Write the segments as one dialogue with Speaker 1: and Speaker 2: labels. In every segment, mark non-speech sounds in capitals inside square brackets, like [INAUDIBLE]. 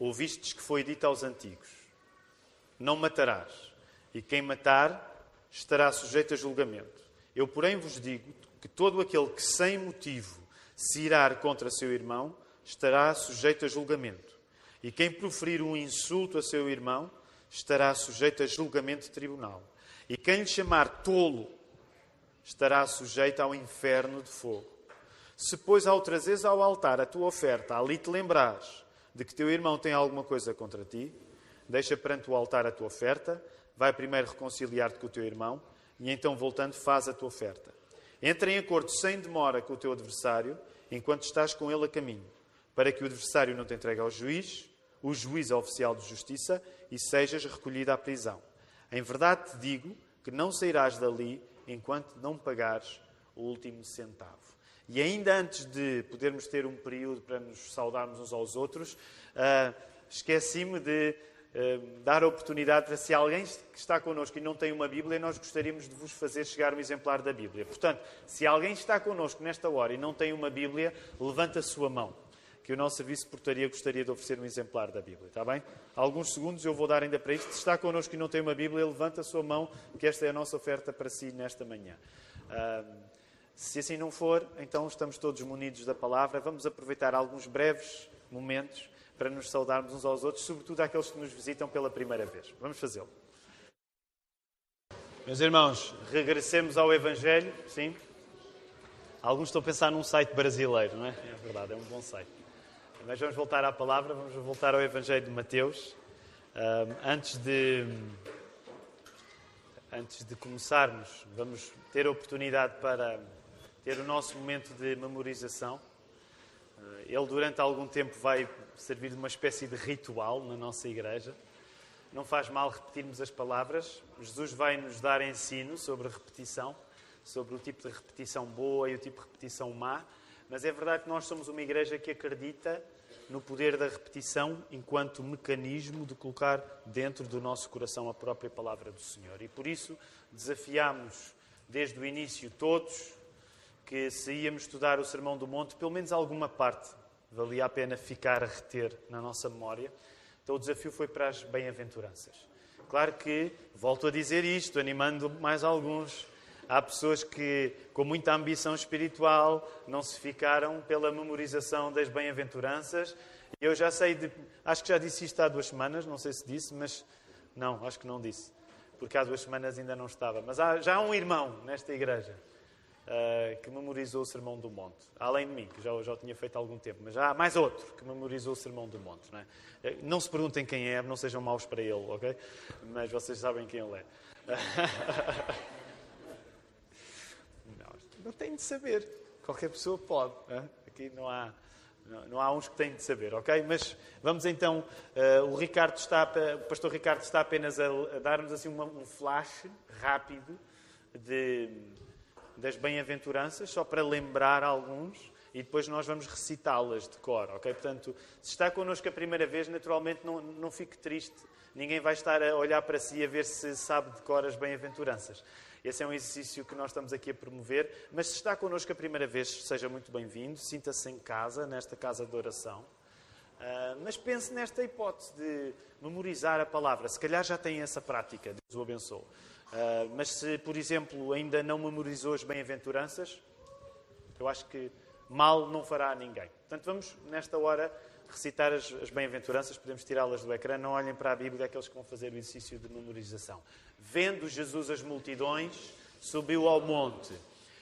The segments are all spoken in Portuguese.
Speaker 1: ouvistes que foi dito aos antigos: Não matarás, e quem matar estará sujeito a julgamento. Eu, porém, vos digo que todo aquele que sem motivo se irar contra seu irmão estará sujeito a julgamento. E quem proferir um insulto a seu irmão estará sujeito a julgamento de tribunal. E quem lhe chamar tolo estará sujeito ao inferno de fogo. Se, pois, ao trazeres ao altar a tua oferta, ali te lembrares de que teu irmão tem alguma coisa contra ti, deixa perante o altar a tua oferta, vai primeiro reconciliar-te com o teu irmão e então, voltando, faz a tua oferta. Entra em acordo sem demora com o teu adversário, enquanto estás com ele a caminho, para que o adversário não te entregue ao juiz, o juiz é oficial de justiça, e sejas recolhido à prisão. Em verdade te digo que não sairás dali enquanto não pagares o último centavo. E ainda antes de podermos ter um período para nos saudarmos uns aos outros, uh, esqueci-me de uh, dar a oportunidade para se alguém que está connosco e não tem uma Bíblia, nós gostaríamos de vos fazer chegar um exemplar da Bíblia. Portanto, se alguém está connosco nesta hora e não tem uma Bíblia, levanta a sua mão que o nosso serviço de portaria gostaria de oferecer um exemplar da Bíblia, está bem? Alguns segundos eu vou dar ainda para isto. Se está connosco e não tem uma Bíblia, levanta a sua mão, que esta é a nossa oferta para si nesta manhã. Se assim não for, então estamos todos munidos da palavra. Vamos aproveitar alguns breves momentos para nos saudarmos uns aos outros, sobretudo àqueles que nos visitam pela primeira vez. Vamos fazê-lo. Meus irmãos, regressemos ao Evangelho, sim? Alguns estão a pensar num site brasileiro, não é? É verdade, é um bom site. Mas vamos voltar à palavra, vamos voltar ao Evangelho de Mateus. antes, de, antes de começarmos, vamos ter a oportunidade para ter o nosso momento de memorização. Uh, ele, durante algum tempo, vai servir de uma espécie de ritual na nossa igreja. Não faz mal repetirmos as palavras. Jesus vai nos dar ensino sobre repetição, sobre o tipo de repetição boa e o tipo de repetição má. Mas é verdade que nós somos uma igreja que acredita no poder da repetição enquanto mecanismo de colocar dentro do nosso coração a própria palavra do Senhor. E por isso desafiámos desde o início todos que se íamos estudar o Sermão do Monte, pelo menos alguma parte valia a pena ficar a reter na nossa memória. Então o desafio foi para as bem-aventuranças. Claro que, volto a dizer isto, animando mais alguns, Há pessoas que, com muita ambição espiritual, não se ficaram pela memorização das bem-aventuranças. Eu já sei, de, acho que já disse isto há duas semanas, não sei se disse, mas não, acho que não disse, porque há duas semanas ainda não estava. Mas há, já há um irmão nesta igreja uh, que memorizou o Sermão do Monte, além de mim, que já, já o tinha feito há algum tempo, mas há mais outro que memorizou o Sermão do Monte. Não, é? Eh, não se perguntem quem é, não sejam maus para ele, ok? Mas vocês sabem quem ele é. [LAUGHS] não tem de saber. Qualquer pessoa pode. Hein? Aqui não há, não, não, há uns que têm de saber, ok? Mas vamos então. Uh, o Ricardo está, o pastor Ricardo está apenas a, a dar-nos assim uma, um flash rápido de, das bem-aventuranças, só para lembrar alguns e depois nós vamos recitá-las de cor, ok? Portanto, se está connosco a primeira vez, naturalmente não, não fique triste. Ninguém vai estar a olhar para si a ver se sabe de cor as bem-aventuranças. Esse é um exercício que nós estamos aqui a promover. Mas se está connosco a primeira vez, seja muito bem-vindo. Sinta-se em casa, nesta casa de oração. Uh, mas pense nesta hipótese de memorizar a palavra. Se calhar já tem essa prática, Deus o abençoe. Uh, mas se, por exemplo, ainda não memorizou as bem-aventuranças, eu acho que mal não fará a ninguém. Portanto, vamos, nesta hora, recitar as, as bem-aventuranças, podemos tirá-las do ecrã, não olhem para a Bíblia, aqueles que vão fazer o exercício de memorização. Vendo Jesus as multidões, subiu ao monte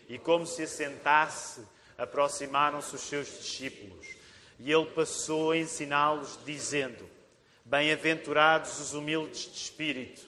Speaker 1: e, como se assentasse, aproximaram-se os seus discípulos. E ele passou a ensiná-los, dizendo: Bem-aventurados os humildes de espírito,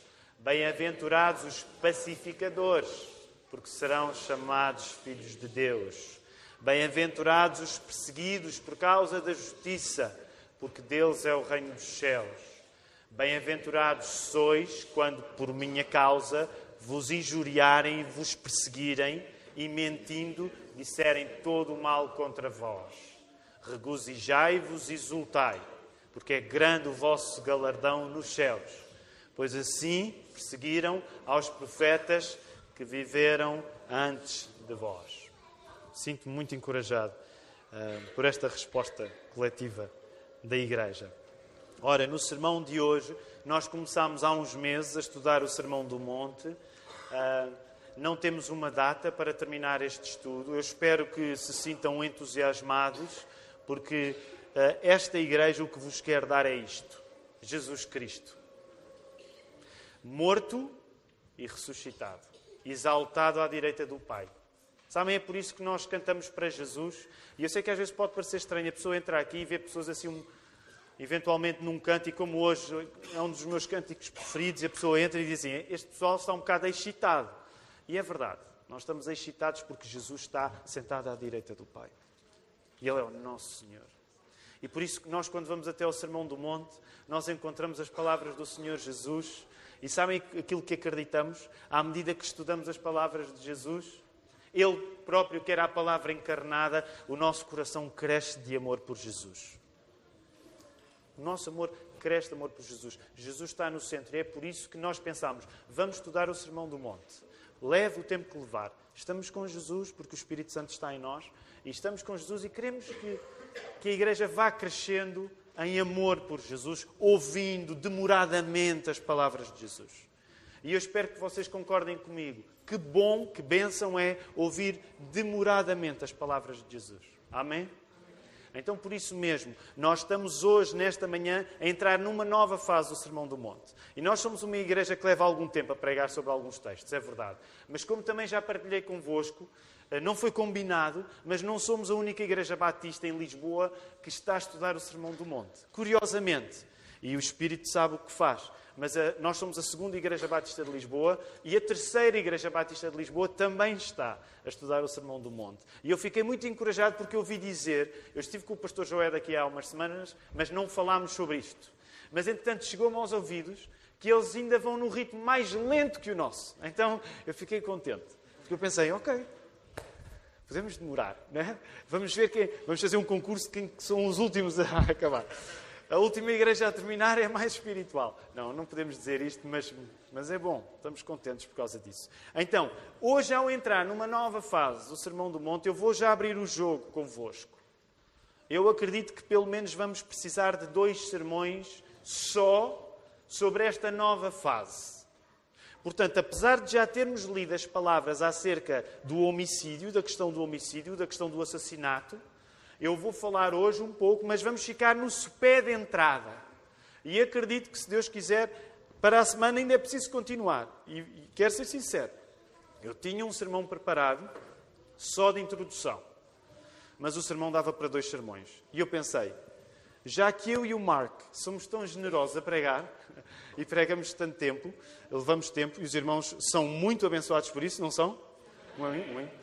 Speaker 1: Bem-aventurados os pacificadores, porque serão chamados filhos de Deus. Bem-aventurados os perseguidos por causa da justiça, porque deles é o reino dos céus. Bem-aventurados sois quando, por minha causa, vos injuriarem e vos perseguirem e, mentindo, disserem todo o mal contra vós. Regozijai-vos e exultai, porque é grande o vosso galardão nos céus, pois assim perseguiram aos profetas que viveram antes de vós. Sinto-me muito encorajado uh, por esta resposta coletiva da Igreja. Ora, no sermão de hoje, nós começámos há uns meses a estudar o Sermão do Monte. Uh, não temos uma data para terminar este estudo. Eu espero que se sintam entusiasmados, porque uh, esta igreja o que vos quer dar é isto: Jesus Cristo. Morto e ressuscitado, exaltado à direita do Pai. Sabem, é por isso que nós cantamos para Jesus. E eu sei que às vezes pode parecer estranho a pessoa entrar aqui e ver pessoas assim um eventualmente num cântico como hoje é um dos meus cânticos preferidos, e a pessoa entra e diz assim: Este pessoal está um bocado excitado. E é verdade, nós estamos excitados porque Jesus está sentado à direita do Pai. E Ele é o nosso Senhor. E por isso que nós, quando vamos até ao Sermão do Monte, nós encontramos as palavras do Senhor Jesus. E sabem aquilo que acreditamos? À medida que estudamos as palavras de Jesus, Ele próprio, que era a palavra encarnada, o nosso coração cresce de amor por Jesus. O nosso amor cresce de amor por Jesus. Jesus está no centro e é por isso que nós pensamos: vamos estudar o Sermão do Monte. Leve o tempo que levar. Estamos com Jesus porque o Espírito Santo está em nós e estamos com Jesus e queremos que, que a Igreja vá crescendo em amor por Jesus, ouvindo demoradamente as palavras de Jesus. E eu espero que vocês concordem comigo. Que bom, que bênção é ouvir demoradamente as palavras de Jesus. Amém? Então, por isso mesmo, nós estamos hoje, nesta manhã, a entrar numa nova fase do Sermão do Monte. E nós somos uma igreja que leva algum tempo a pregar sobre alguns textos, é verdade. Mas, como também já partilhei convosco, não foi combinado, mas não somos a única igreja batista em Lisboa que está a estudar o Sermão do Monte. Curiosamente, e o Espírito sabe o que faz mas a, eh, nós somos a segunda Igreja Batista de Lisboa e a terceira Igreja Batista de Lisboa também está a estudar o Sermão do Monte. E eu fiquei muito encorajado porque ouvi dizer, eu estive com o pastor Joé daqui há umas semanas, mas não falámos sobre isto. Mas entretanto chegou-me aos ouvidos que eles ainda vão num ritmo mais lento que o nosso. Então eu fiquei contente. Porque eu pensei, ok, podemos demorar, né? Vamos ver quem, vamos fazer um concurso de quem são os últimos a [LAUGHS] acabar a última igreja a terminar é mais espiritual. Não, não podemos dizer isto, mas, mas é bom, estamos contentes por causa disso. Então, hoje, ao entrar numa nova fase do Sermão do Monte, eu vou já abrir o jogo convosco. Eu acredito que pelo menos vamos precisar de dois sermões só sobre esta nova fase. Portanto, apesar de já termos lido as palavras acerca do homicídio, da questão do homicídio, da questão do assassinato, eu vou falar hoje um pouco, mas vamos ficar no pé de entrada. E acredito que, se Deus quiser, para a semana ainda é preciso continuar. E, e quero ser sincero, eu tinha um sermão preparado só de introdução, mas o sermão dava para dois sermões. E eu pensei, já que eu e o Mark somos tão generosos a pregar [LAUGHS] e pregamos tanto tempo, levamos tempo e os irmãos são muito abençoados por isso, não são? Muito.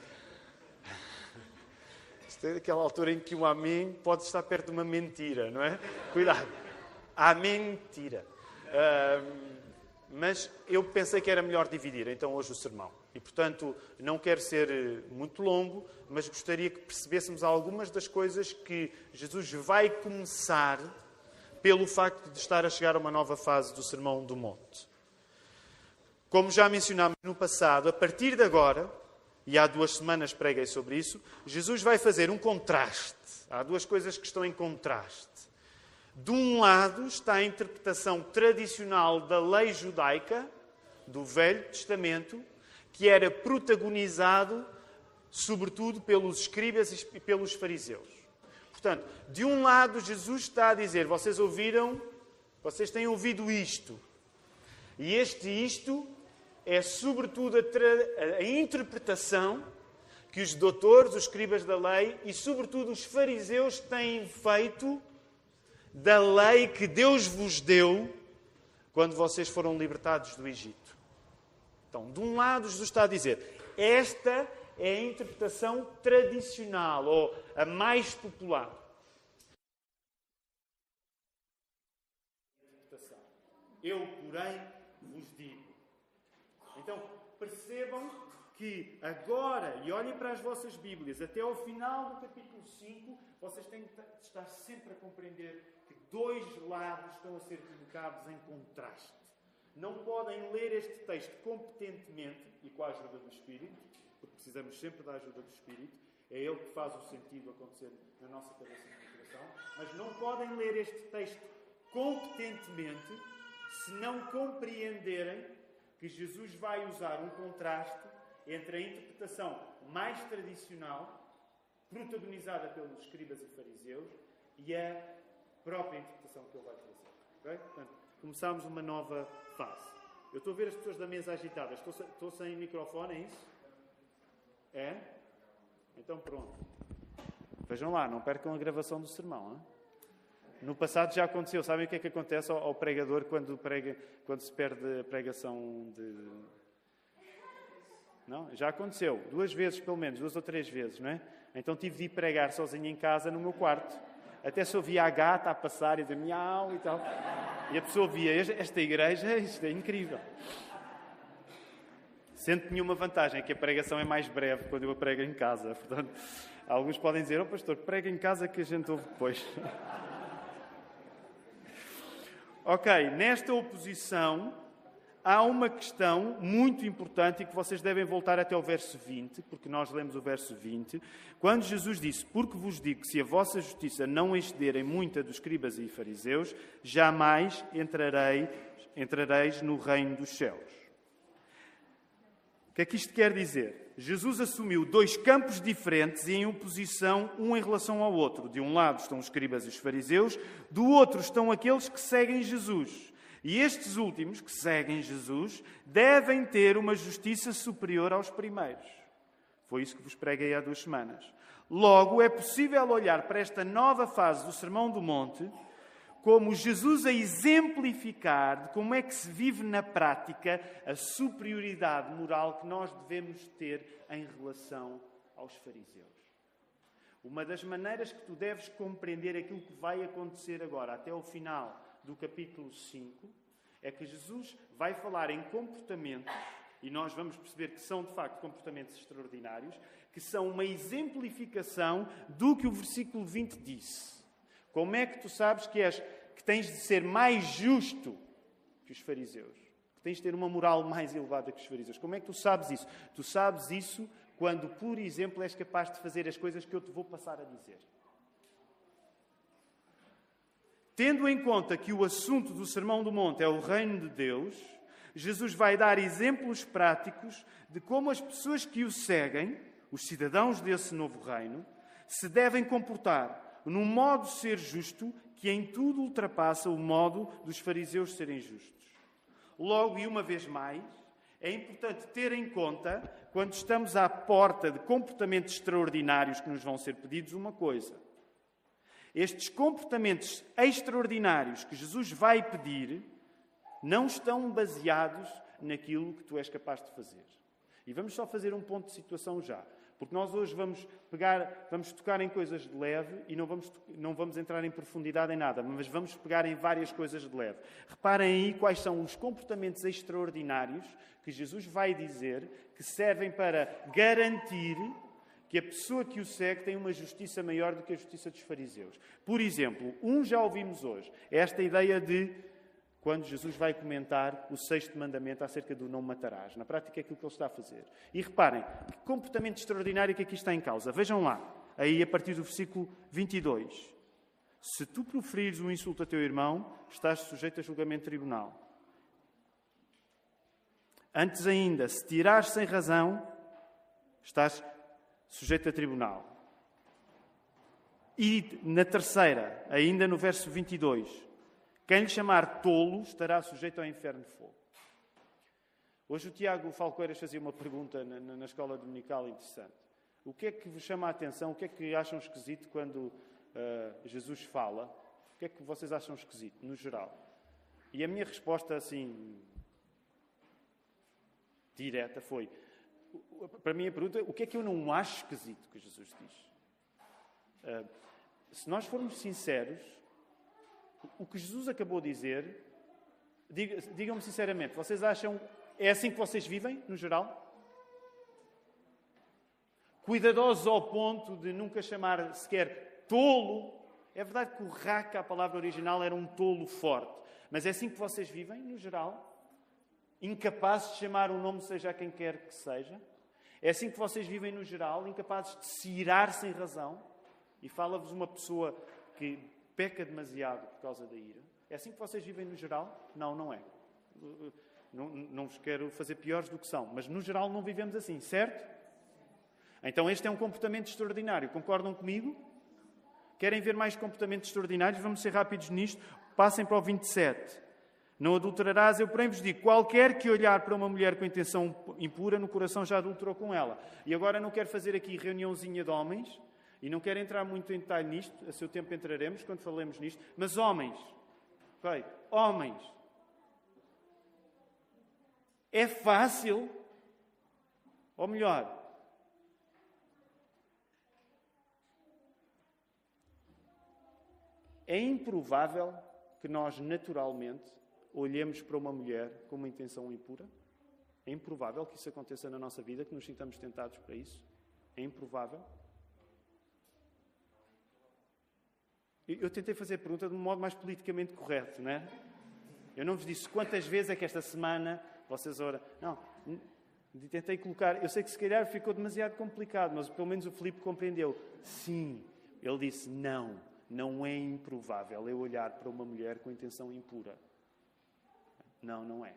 Speaker 1: Isto é aquela altura em que um amém pode estar perto de uma mentira, não é? Cuidado. Há mentira. Uh, mas eu pensei que era melhor dividir, então hoje o sermão. E, portanto, não quero ser eh, muito longo, mas gostaria que percebêssemos algumas das coisas que Jesus vai começar pelo facto de estar a chegar a uma nova fase do Sermão do Monte. Como já mencionámos no passado, a partir de agora, e há duas semanas preguei sobre isso, Jesus vai fazer um contraste. Há duas coisas que estão em contraste. De um lado está a interpretação tradicional da lei judaica, do Velho Testamento, que era protagonizado sobretudo pelos escribas e pelos fariseus. Portanto, de um lado, Jesus está a dizer: vocês ouviram, vocês têm ouvido isto. E este isto é sobretudo a, a interpretação que os doutores, os escribas da lei e, sobretudo, os fariseus têm feito da lei que Deus vos deu quando vocês foram libertados do Egito. Então, de um lado, Jesus está a dizer: esta é a interpretação tradicional ou a mais popular. eu, porém, vos digo. Então, percebam que agora, e olhem para as vossas Bíblias, até ao final do capítulo 5, vocês têm de estar sempre a compreender que dois lados estão a ser colocados em contraste. Não podem ler este texto competentemente e com a ajuda do Espírito, porque precisamos sempre da ajuda do Espírito, é ele que faz o sentido acontecer na nossa cabeça e no coração, mas não podem ler este texto competentemente se não compreenderem que Jesus vai usar um contraste entre a interpretação mais tradicional, protagonizada pelos escribas e fariseus, e a própria interpretação que ele vai trazer. Okay? Portanto, começámos uma nova fase. Eu estou a ver as pessoas da mesa agitadas. Estou, estou sem microfone, é isso? É? Então pronto. Vejam lá, não percam a gravação do sermão. Hein? No passado já aconteceu. Sabem o que é que acontece ao, pregador quando, prega, quando se perde a pregação de. Não? Já aconteceu. Duas vezes, pelo menos, duas ou três vezes, não é? Então tive de ir pregar sozinho em casa no meu quarto. Até se ouvia a gata a passar e dizer miau e tal. E a pessoa via esta igreja, isto é incrível. Sendo que nenhuma vantagem, que a pregação é mais breve quando eu a prego em casa. Portanto, alguns podem dizer, oh pastor, prega em casa que a gente ouve depois. [LAUGHS] ok, nesta oposição há uma questão muito importante e que vocês devem voltar até o verso 20, porque nós lemos o verso 20, quando Jesus disse: Porque vos digo que se a vossa justiça não excederem muita dos escribas e fariseus, jamais entrarei, entrareis no reino dos céus que é que isto quer dizer? Jesus assumiu dois campos diferentes e em oposição um em relação ao outro. De um lado estão os escribas e os fariseus, do outro estão aqueles que seguem Jesus. E estes últimos, que seguem Jesus, devem ter uma justiça superior aos primeiros. Foi isso que vos preguei há duas semanas. Logo, é possível olhar para esta nova fase do Sermão do Monte como Jesus a exemplificar de como é que se vive na prática a superioridade moral que nós devemos ter em relação aos fariseus. Uma das maneiras que tu deves compreender aquilo que vai acontecer agora, até o final do capítulo 5, é que Jesus vai falar em comportamentos, e nós vamos perceber que são de facto comportamentos extraordinários, que são uma exemplificação do que o versículo 20 disse. Como é que tu sabes que, és, que tens de ser mais justo que os fariseus? Que tens de ter uma moral mais elevada que os fariseus? Como é que tu sabes isso? Tu sabes isso quando, por exemplo, és capaz de fazer as coisas que eu te vou passar a dizer. Tendo em conta que o assunto do Sermão do Monte é o reino de Deus, Jesus vai dar exemplos práticos de como as pessoas que o seguem, os cidadãos desse novo reino, se devem comportar num modo de ser justo que em tudo ultrapassa o modo dos fariseus serem justos. Logo, e uma vez mais, é importante ter em conta, quando estamos à porta de comportamentos extraordinários que nos vão ser pedidos, uma coisa. Estes comportamentos extraordinários que Jesus vai pedir não estão baseados naquilo que tu és capaz de fazer. E vamos só fazer um ponto de situação já. Porque nós hoje vamos pegar, vamos tocar em coisas de leve e não vamos, não vamos entrar em profundidade em nada, mas vamos pegar em várias coisas de leve. Reparem aí quais são os comportamentos extraordinários que Jesus vai dizer que servem para garantir que a pessoa que o segue tem uma justiça maior do que a justiça dos fariseus. Por exemplo, um já ouvimos hoje, é esta ideia de quando Jesus vai comentar o sexto mandamento acerca do não matarás. Na prática é aquilo que ele está a fazer. E reparem, que comportamento extraordinário que aqui está em causa. Vejam lá, aí a partir do versículo 22. Se tu proferires um insulto a teu irmão, estás sujeito a julgamento tribunal. Antes ainda, se tirares sem razão, estás sujeito a tribunal. E na terceira, ainda no verso 22, quem lhe chamar tolo estará sujeito ao inferno de fogo. Hoje o Tiago Falcoeiras fazia uma pergunta na, na, escola dominical interessante. O que é que vos chama a atenção? O que é que acham esquisito quando uh, Jesus fala? O que é que vocês acham esquisito, no geral? E a minha resposta, assim, direta, foi: para mim a pergunta, o que é que eu não acho esquisito que Jesus diz? Uh, se nós formos sinceros, o que Jesus acabou de dizer Digam-me sinceramente, vocês acham. É assim que vocês vivem, no geral? Cuidadosos ao ponto de nunca chamar sequer tolo. É verdade que o raca, a palavra original, era um tolo forte. Mas é assim que vocês vivem, no geral? Incapazes de chamar o nome, seja quem quer que seja? É assim que vocês vivem no geral, incapazes de se irar sem razão? E fala-vos uma pessoa que peca demasiado por causa da ira. É assim que vocês vivem no geral? Não, não é. Não, não vos quero fazer piores do que são, mas no geral não vivemos assim, certo? Então este é um comportamento extraordinário. Concordam comigo? Querem ver mais comportamentos extraordinários? Vamos ser rápidos nisto. Passem para o 27. Não adulterarás, eu porém vos digo: qualquer que olhar para uma mulher com intenção impura, no coração já adulterou com ela. E agora não quero fazer aqui reuniãozinha de homens, e não quero entrar muito em detalhe nisto, a seu tempo entraremos quando falemos nisto, mas homens, ok? Homens, é fácil, ou melhor, é improvável que nós naturalmente olhemos para uma mulher com uma intenção impura? É improvável que isso aconteça na nossa vida, que nos sintamos tentados para isso? É improvável? Eu tentei fazer a pergunta de um modo mais politicamente correto, não é? Eu não vos disse quantas vezes é que esta semana vocês oram. Não, tentei colocar. Eu sei que se calhar ficou demasiado complicado, mas pelo menos o Filipe compreendeu. Sim, ele disse não. Não é improvável eu olhar para uma mulher com intenção impura. Não, não é.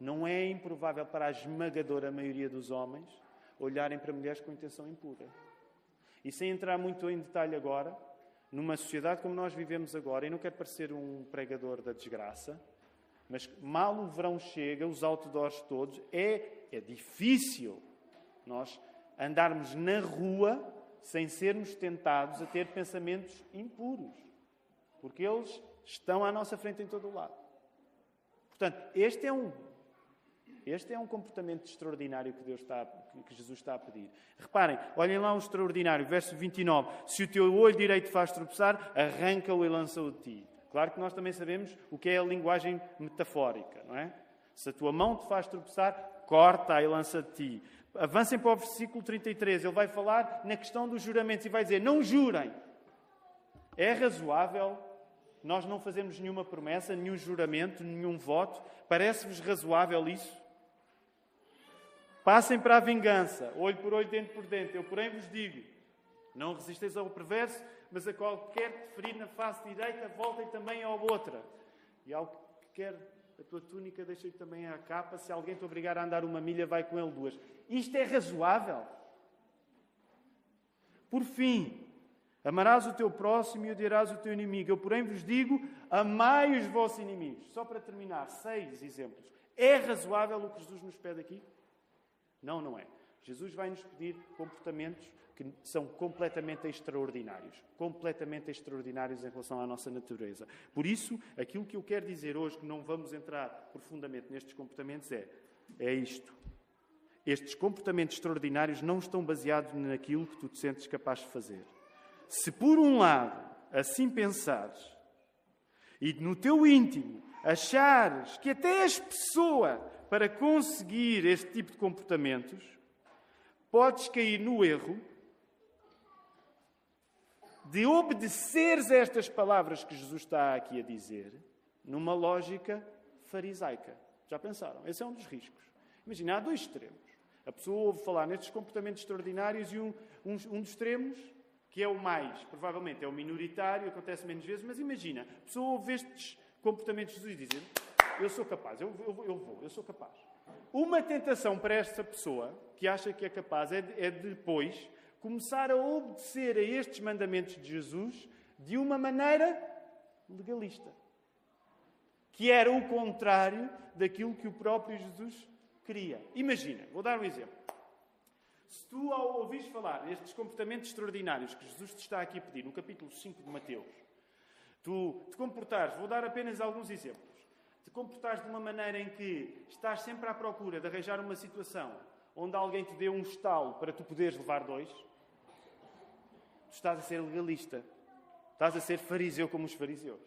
Speaker 1: Não é improvável para a esmagadora maioria dos homens olharem para mulheres com intenção impura. E sem entrar muito em detalhe agora, numa sociedade como nós vivemos agora, e não quero parecer um pregador da desgraça, mas mal o verão chega, os outdoors todos, é, é difícil nós andarmos na rua sem sermos tentados a ter pensamentos impuros, porque eles estão à nossa frente em todo o lado. Portanto, este é um este é um comportamento extraordinário que, Deus está, que Jesus está a pedir. Reparem, olhem lá um extraordinário, verso 29. Se o teu olho direito faz tropeçar, arranca-o e lança-o de ti. Claro que nós também sabemos o que é a linguagem metafórica, não é? Se a tua mão te faz tropeçar, corta e lança de ti. Avancem para o versículo 33. Ele vai falar na questão dos juramentos e vai dizer: Não jurem. É razoável nós não fazemos nenhuma promessa, nenhum juramento, nenhum voto. Parece-vos razoável isso? Passem para a vingança, olho por olho, dente por dente. Eu, porém, vos digo: não resisteis ao perverso, mas a qualquer que ferir na face direita, voltem também à outra. E ao que quer a tua túnica, deixa-lhe também a capa. Se alguém te obrigar a andar uma milha, vai com ele duas. Isto é razoável? Por fim, Amarás o teu próximo e odiarás o teu inimigo. Eu, porém, vos digo: amai os vossos inimigos. Só para terminar, seis exemplos. É razoável o que Jesus nos pede aqui? Não, não é. Jesus vai nos pedir comportamentos que são completamente extraordinários. Completamente extraordinários em relação à nossa natureza. Por isso, aquilo que eu quero dizer hoje, que não vamos entrar profundamente nestes comportamentos, é, é isto. Estes comportamentos extraordinários não estão baseados naquilo que tu te sentes capaz de fazer se por um lado assim pensares e no teu íntimo achares que até és pessoa para conseguir este tipo de comportamentos, podes cair no erro de obedeceres a estas palavras que Jesus está aqui a dizer numa lógica farisaica. Já pensaram? Esse é um dos riscos. Imagina, há dois extremos. A pessoa ouve falar nestes comportamentos extraordinários e um, um, um dos extremos que é o mais, provavelmente é o minoritário, acontece menos vezes, mas imagina, a pessoa ouve estes comportamentos de Jesus e dizer: Eu sou capaz, eu, eu, eu, vou, eu sou capaz. Uma tentação para esta pessoa, que acha que é capaz, é, é depois começar a obedecer a estes mandamentos de Jesus de uma maneira legalista. Que era o contrário daquilo que o próprio Jesus queria. Imagina, vou dar um exemplo. Se tu, ao ouvires falar nestes comportamentos extraordinários que Jesus te está aqui a pedir, no capítulo 5 de Mateus, tu te comportares, vou dar apenas alguns exemplos, te comportares de uma maneira em que estás sempre à procura de arranjar uma situação onde alguém te dê um estalo para tu poderes levar dois, tu estás a ser legalista. Estás a ser fariseu como os fariseus.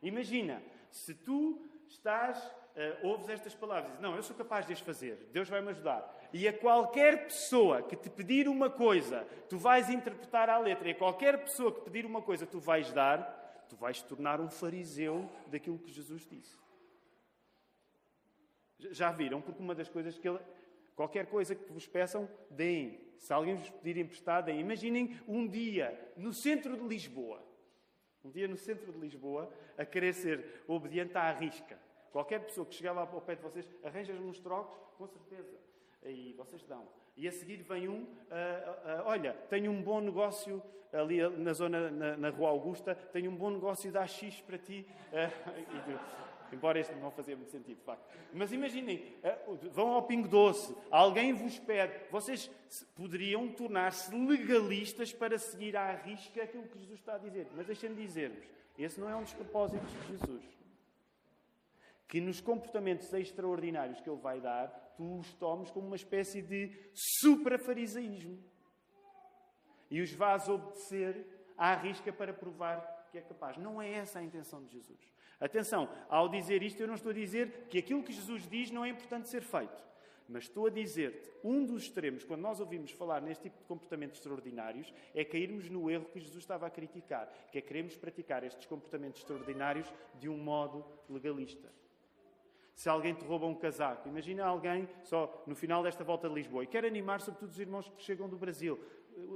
Speaker 1: Imagina, Se tu estás, uh, ouves estas palavras não, eu sou capaz de as fazer, Deus vai me ajudar. E a qualquer pessoa que te pedir uma coisa, tu vais interpretar à letra. E a qualquer pessoa que pedir uma coisa, tu vais dar, tu vais te tornar um fariseu daquilo que Jesus disse. Já viram? Porque uma das coisas que ele. Qualquer coisa que vos peçam, deem. Se alguém vos pedir emprestado, deem. Imaginem um dia no centro de Lisboa. Um dia no centro de Lisboa, a querer ser obediente à risca. Qualquer pessoa que chegava ao pé de vocês, arranja-me uns trocos, com certeza. Aí vocês dão. E a seguir vem um, uh, uh, uh, olha, tenho um bom negócio ali na zona, na, na Rua Augusta, tenho um bom negócio da X para ti. Embora este não fazia muito sentido, de facto. Mas imaginem, vão ao Pingo Doce, alguém vos pede, vocês poderiam tornar-se legalistas para seguir à risca aquilo que Jesus está a dizer. Mas deixem-me dizer-vos, esse não é um dos propósitos de Jesus. Que nos comportamentos extraordinários que Ele vai dar, tu os tomes como uma espécie de supra-farisaísmo. E os vás obedecer à risca para provar que é capaz. Não é essa a intenção de Jesus. Atenção, ao dizer isto, eu não estou a dizer que aquilo que Jesus diz não é importante ser feito. Mas estou a dizer-te, um dos extremos, quando nós ouvimos falar neste tipo de comportamentos extraordinários, é cairmos no erro que Jesus estava a criticar, que é queremos praticar estes comportamentos extraordinários de um modo legalista. Se alguém te rouba um casaco, imagina alguém só no final desta volta de Lisboa e quer animar sobretudo os irmãos que chegam do Brasil.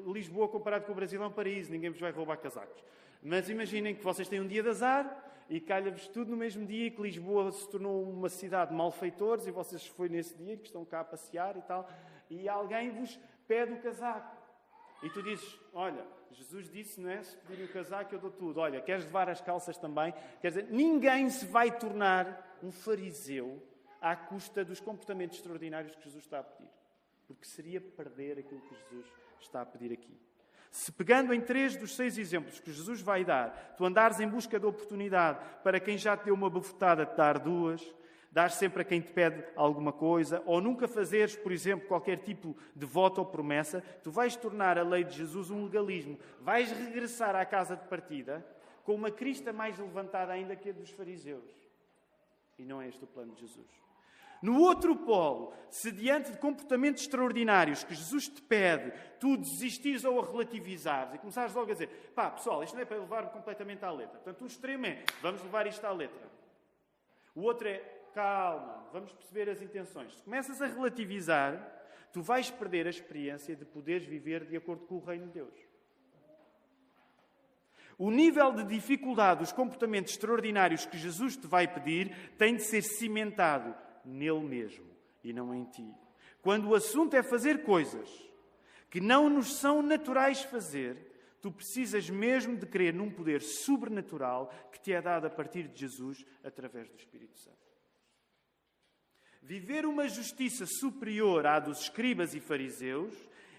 Speaker 1: Lisboa, comparado com o Brasil, é um paraíso, ninguém vos vai roubar casacos. Mas imaginem que vocês têm um dia de azar e calha-vos tudo no mesmo dia que Lisboa se tornou uma cidade de malfeitores e vocês foi nesse dia que estão cá a passear e tal, e alguém vos pede o casaco. E tu dizes, olha, Jesus disse, não é? Se pedirem o casaco eu dou tudo. Olha, queres levar as calças também? Quer dizer, ninguém se vai tornar um fariseu à custa dos comportamentos extraordinários que Jesus está a pedir. Porque seria perder aquilo que Jesus está a pedir aqui. Se pegando em três dos seis exemplos que Jesus vai dar, tu andares em busca de oportunidade para quem já te deu uma bufetada, te dar duas, dar sempre a quem te pede alguma coisa, ou nunca fazeres, por exemplo, qualquer tipo de voto ou promessa, tu vais tornar a lei de Jesus um legalismo. Vais regressar à casa de partida com uma crista mais levantada ainda que a dos fariseus. E não é este o plano de Jesus. No outro polo, se diante de comportamentos extraordinários que Jesus te pede, tu desistires ou a relativizares e começares logo a dizer: pá, pessoal, isto não é para levar completamente à letra. Portanto, o extremo é: vamos levar isto à letra. O outro é: calma, vamos perceber as intenções. Se começas a relativizar, tu vais perder a experiência de poderes viver de acordo com o reino de Deus. O nível de dificuldade dos comportamentos extraordinários que Jesus te vai pedir tem de ser cimentado nele mesmo e não em ti. Quando o assunto é fazer coisas que não nos são naturais fazer, tu precisas mesmo de crer num poder sobrenatural que te é dado a partir de Jesus através do Espírito Santo. Viver uma justiça superior à dos escribas e fariseus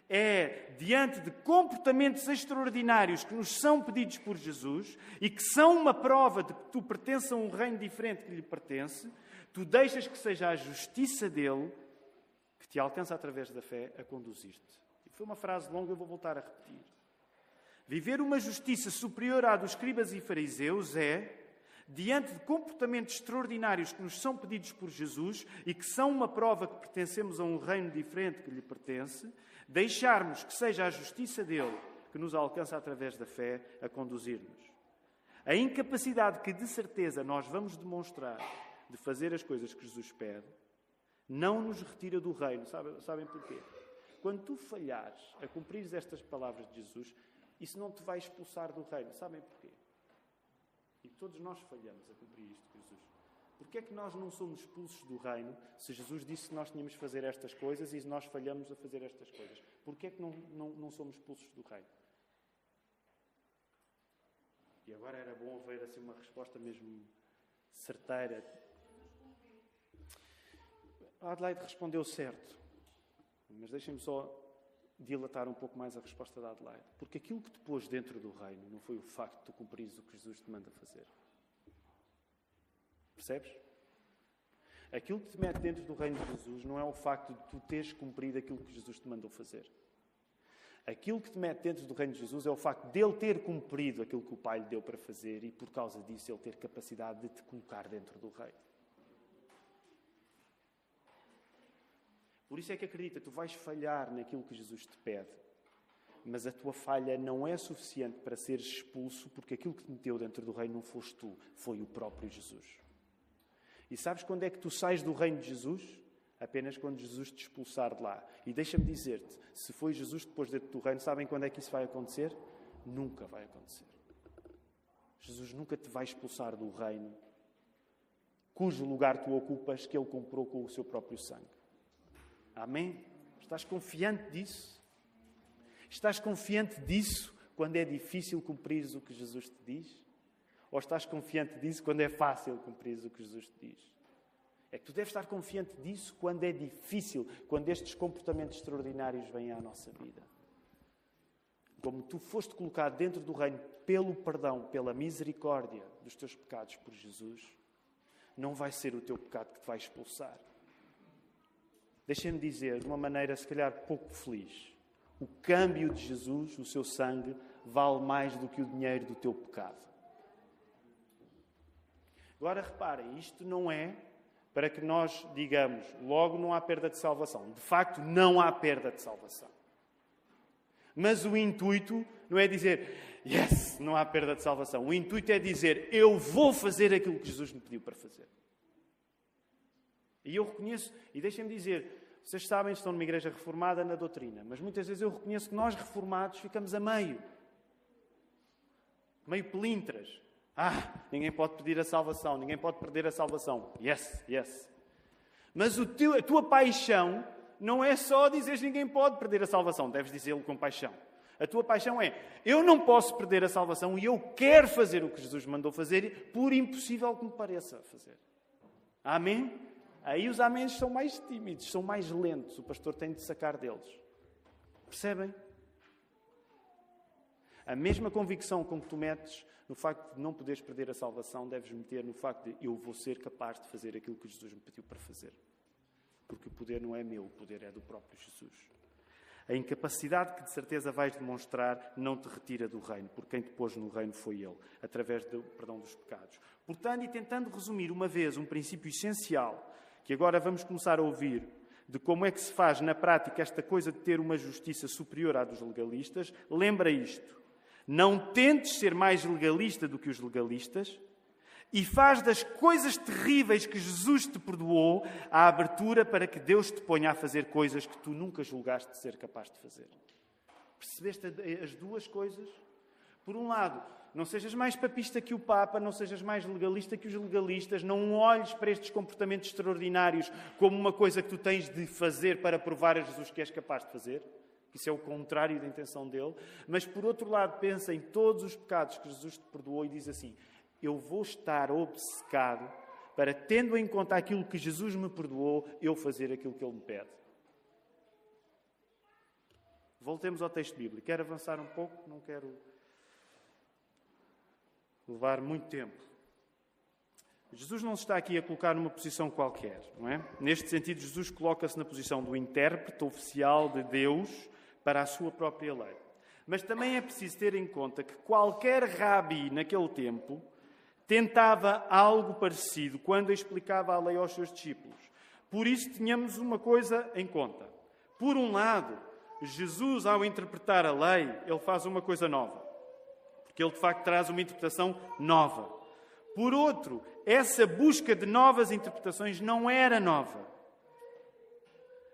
Speaker 1: é diante de comportamentos extraordinários que nos são pedidos por Jesus e que são uma prova de que tu pertences a um reino diferente que lhe pertence, Tu deixas que seja a justiça dele que te alcança através da fé a conduzir-te. Foi uma frase longa, eu vou voltar a repetir. Viver uma justiça superior à dos escribas e fariseus é, diante de comportamentos extraordinários que nos são pedidos por Jesus e que são uma prova que pertencemos a um reino diferente que lhe pertence, deixarmos que seja a justiça dele que nos alcança através da fé a conduzir-nos. A incapacidade que de certeza nós vamos demonstrar de fazer as coisas que Jesus pede, não nos retira do reino. Sabem, sabem porquê? Quando tu falhares a cumprir estas palavras de Jesus, isso não te vai expulsar do reino. Sabem porquê? E todos nós falhamos a cumprir isto Jesus. Porquê é que nós não somos expulsos do reino se Jesus disse que nós tínhamos de fazer estas coisas e nós falhamos a fazer estas coisas? Porquê é que não, não, não somos expulsos do reino? E agora era bom haver assim uma resposta mesmo certeira, a Adelaide respondeu certo. Mas deixem-me só dilatar um pouco mais a resposta da Adelaide. Porque aquilo que te pôs dentro do reino não foi o facto de tu cumprires o que Jesus te manda fazer. Percebes? Aquilo que te mete dentro do reino de Jesus não é o facto de tu teres cumprido aquilo que Jesus te mandou fazer.
Speaker 2: Aquilo que te mete dentro do reino de Jesus é o facto de ele ter cumprido aquilo que o Pai lhe deu para fazer e, por causa disso, ele ter capacidade de te colocar dentro do reino. Por isso é que acredita, tu vais falhar naquilo que Jesus te pede, mas a tua falha não é suficiente para seres expulso, porque aquilo que te meteu dentro do reino não foste tu, foi o próprio Jesus. E sabes quando é que tu sais do reino de Jesus? apenas quando Jesus te expulsar de lá. E deixa-me dizer-te: se foi Jesus depois dentro do reino, sabem quando é que isso vai acontecer? Nunca vai acontecer. Jesus nunca te vai expulsar do reino cujo lugar tu ocupas, que ele comprou com o seu próprio sangue. Amém? Estás confiante disso? Estás confiante disso quando é difícil cumprires o que Jesus te diz? Ou estás confiante disso quando é fácil cumprires o que Jesus te diz? É que tu deves estar confiante disso quando é difícil, quando estes comportamentos extraordinários vêm à nossa vida. Como tu foste colocado dentro do reino pelo perdão, pela misericórdia dos teus pecados por Jesus, não vai ser o teu pecado que te vai expulsar. Deixem-me dizer, de uma maneira se calhar pouco feliz, o câmbio de Jesus, o seu sangue, vale mais do que o dinheiro do teu pecado. Agora reparem, isto não é para que nós digamos, logo não há perda de salvação. De facto, não há perda de salvação. Mas o intuito não é dizer, yes, não há perda de salvação. O intuito é dizer, eu vou fazer aquilo que Jesus me pediu para fazer. E eu reconheço, e deixem-me dizer, vocês sabem, estão numa igreja reformada na doutrina, mas muitas vezes eu reconheço que nós reformados ficamos a meio. Meio pelintras. Ah, ninguém pode pedir a salvação, ninguém pode perder a salvação. Yes, yes. Mas teu, a tua paixão não é só dizer ninguém pode perder a salvação, deves dizê-lo com paixão. A tua paixão é: eu não posso perder a salvação e eu quero fazer o que Jesus mandou fazer, por impossível que me pareça fazer. Amém? Aí os améns são mais tímidos, são mais lentos, o pastor tem de sacar deles. Percebem? A mesma convicção com que tu metes no facto de não poderes perder a salvação, deves meter no facto de eu vou ser capaz de fazer aquilo que Jesus me pediu para fazer. Porque o poder não é meu, o poder é do próprio Jesus. A incapacidade que de certeza vais demonstrar não te retira do reino, porque quem te pôs no reino foi Ele, através do perdão dos pecados. Portanto, e tentando resumir uma vez um princípio essencial, que agora vamos começar a ouvir, de como é que se faz na prática esta coisa de ter uma justiça superior à dos legalistas, lembra isto. Não tentes ser mais legalista do que os legalistas e faz das coisas terríveis que Jesus te perdoou a abertura para que Deus te ponha a fazer coisas que tu nunca julgaste ser capaz de fazer. Percebeste as duas coisas? Por um lado, não sejas mais papista que o Papa, não sejas mais legalista que os legalistas, não olhes para estes comportamentos extraordinários como uma coisa que tu tens de fazer para provar a Jesus que és capaz de fazer. Isso é o contrário da intenção dele. Mas, por outro lado, pensa em todos os pecados que Jesus te perdoou e diz assim: Eu vou estar obcecado para, tendo em conta aquilo que Jesus me perdoou, eu fazer aquilo que ele me pede. Voltemos ao texto bíblico. Quero avançar um pouco, não quero levar muito tempo. Jesus não se está aqui a colocar numa posição qualquer, não é? Neste sentido, Jesus coloca-se na posição do intérprete oficial de Deus para a sua própria lei. Mas também é preciso ter em conta que qualquer rabi naquele tempo tentava algo parecido quando explicava a lei aos seus discípulos. Por isso, tínhamos uma coisa em conta. Por um lado, Jesus, ao interpretar a lei, ele faz uma coisa nova. Porque ele, de facto, traz uma interpretação nova. Por outro, essa busca de novas interpretações não era nova.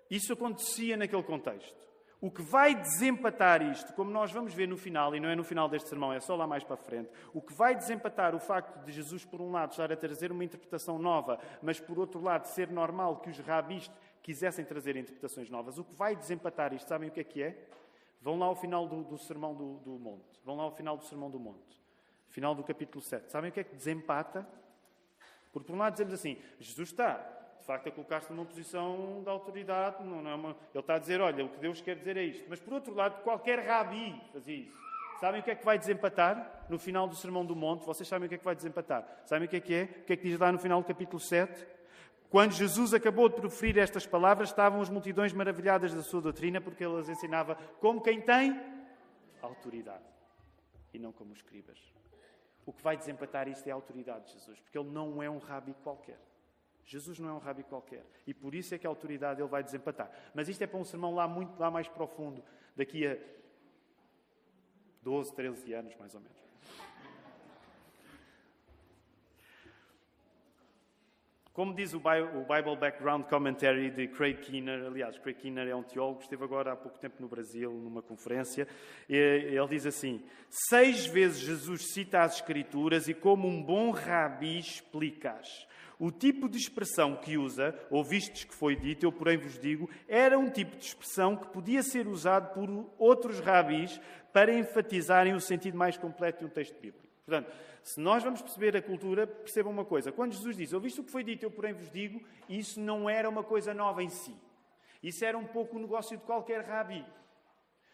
Speaker 2: Isso acontecia naquele contexto. O que vai desempatar isto, como nós vamos ver no final, e não é no final deste sermão, é só lá mais para frente, o que vai desempatar o facto de Jesus, por um lado, estar a trazer uma interpretação nova, mas por outro lado, ser normal que os rabis quisessem trazer interpretações novas, o que vai desempatar isto, sabem o que é que é? Vão lá ao final do, do Sermão do, do Monte. Vão lá ao final do Sermão do Monte. Final do capítulo 7. Sabem o que é que desempata? Porque, por um lado, dizemos assim: Jesus está de facto, a colocar-se numa posição de autoridade. Não, não é uma... Ele está a dizer, olha, o que Deus quer dizer é isto. Mas, por outro lado, qualquer rabi fazia isso. Sabem o que é que vai desempatar no final do Sermão do Monte? Vocês sabem o que é que vai desempatar? Sabem o que é que é? O que é que diz lá no final do capítulo 7? Quando Jesus acabou de proferir estas palavras, estavam as multidões maravilhadas da sua doutrina, porque ele as ensinava como quem tem autoridade e não como os escribas. O que vai desempatar isto é a autoridade de Jesus, porque ele não é um rabi qualquer. Jesus não é um rabi qualquer. E por isso é que a autoridade ele vai desempatar. Mas isto é para um sermão lá muito lá mais profundo, daqui a 12, 13 anos, mais ou menos. Como diz o Bible Background Commentary de Craig Keener, aliás, Craig Keener é um teólogo, esteve agora há pouco tempo no Brasil, numa conferência, ele diz assim: Seis vezes Jesus cita as Escrituras e, como um bom rabi, explica-as. O tipo de expressão que usa, ouvistes que foi dito, eu porém vos digo, era um tipo de expressão que podia ser usado por outros rabis para enfatizarem o sentido mais completo de um texto bíblico. Portanto, se nós vamos perceber a cultura, percebam uma coisa. Quando Jesus disse, ouviste o que foi dito, eu porém vos digo, isso não era uma coisa nova em si. Isso era um pouco o negócio de qualquer rabi.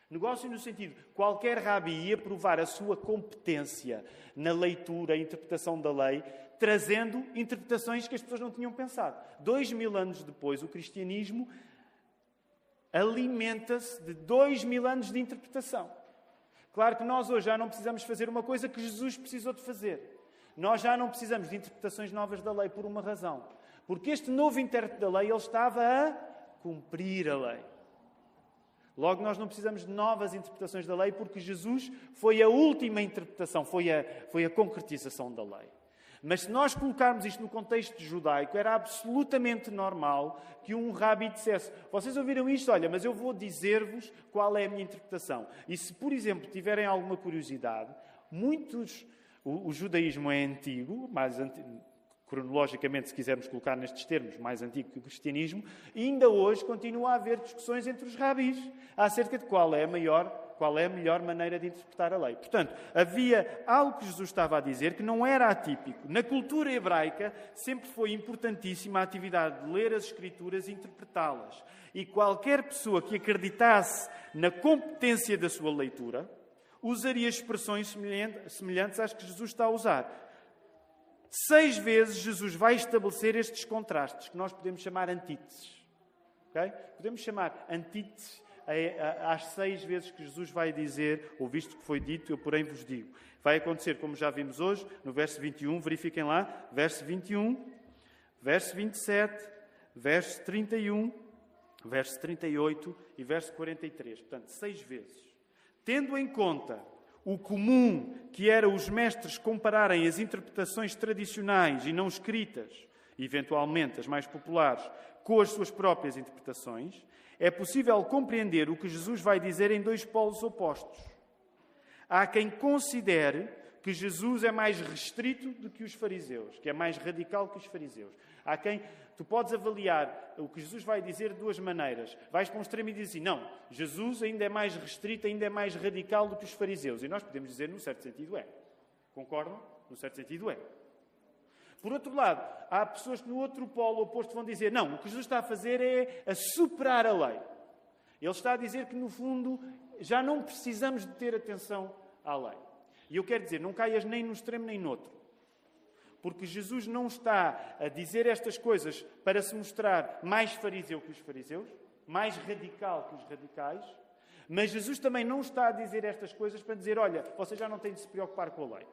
Speaker 2: Negócio no sentido, qualquer rabi ia provar a sua competência na leitura interpretação da lei, trazendo interpretações que as pessoas não tinham pensado. Dois mil anos depois, o cristianismo alimenta-se de dois mil anos de interpretação. Claro que nós hoje já não precisamos fazer uma coisa que Jesus precisou de fazer. Nós já não precisamos de interpretações novas da lei por uma razão. Porque este novo intérprete da lei, ele estava a cumprir a lei. Logo, nós não precisamos de novas interpretações da lei, porque Jesus foi a última interpretação, foi a, foi a concretização da lei. Mas se nós colocarmos isto no contexto judaico, era absolutamente normal que um rabi dissesse: Vocês ouviram isto? Olha, mas eu vou dizer-vos qual é a minha interpretação. E se, por exemplo, tiverem alguma curiosidade, muitos. O, o judaísmo é antigo, mais antigo, cronologicamente, se quisermos colocar nestes termos, mais antigo que o cristianismo, e ainda hoje continua a haver discussões entre os rabis acerca de qual é a maior qual é a melhor maneira de interpretar a lei. Portanto, havia algo que Jesus estava a dizer que não era atípico. Na cultura hebraica sempre foi importantíssima a atividade de ler as Escrituras e interpretá-las. E qualquer pessoa que acreditasse na competência da sua leitura usaria expressões semelhantes às que Jesus está a usar. Seis vezes Jesus vai estabelecer estes contrastes, que nós podemos chamar antíteses. Okay? Podemos chamar antíteses às seis vezes que Jesus vai dizer, ou visto que foi dito, eu porém vos digo. Vai acontecer, como já vimos hoje, no verso 21, verifiquem lá, verso 21, verso 27, verso 31, verso 38 e verso 43. Portanto, seis vezes. Tendo em conta o comum que era os mestres compararem as interpretações tradicionais e não escritas, eventualmente as mais populares, com as suas próprias interpretações, é possível compreender o que Jesus vai dizer em dois polos opostos. Há quem considere que Jesus é mais restrito do que os fariseus, que é mais radical que os fariseus. Há quem tu podes avaliar o que Jesus vai dizer de duas maneiras. Vais para um extremo e dizes assim: não, Jesus ainda é mais restrito, ainda é mais radical do que os fariseus. E nós podemos dizer, no certo sentido, é. Concordam? No certo sentido, é. Por outro lado, há pessoas que no outro polo oposto vão dizer: não, o que Jesus está a fazer é a superar a lei. Ele está a dizer que, no fundo, já não precisamos de ter atenção à lei. E eu quero dizer, não caias nem no extremo nem no outro. Porque Jesus não está a dizer estas coisas para se mostrar mais fariseu que os fariseus, mais radical que os radicais, mas Jesus também não está a dizer estas coisas para dizer: olha, você já não tem de se preocupar com a lei.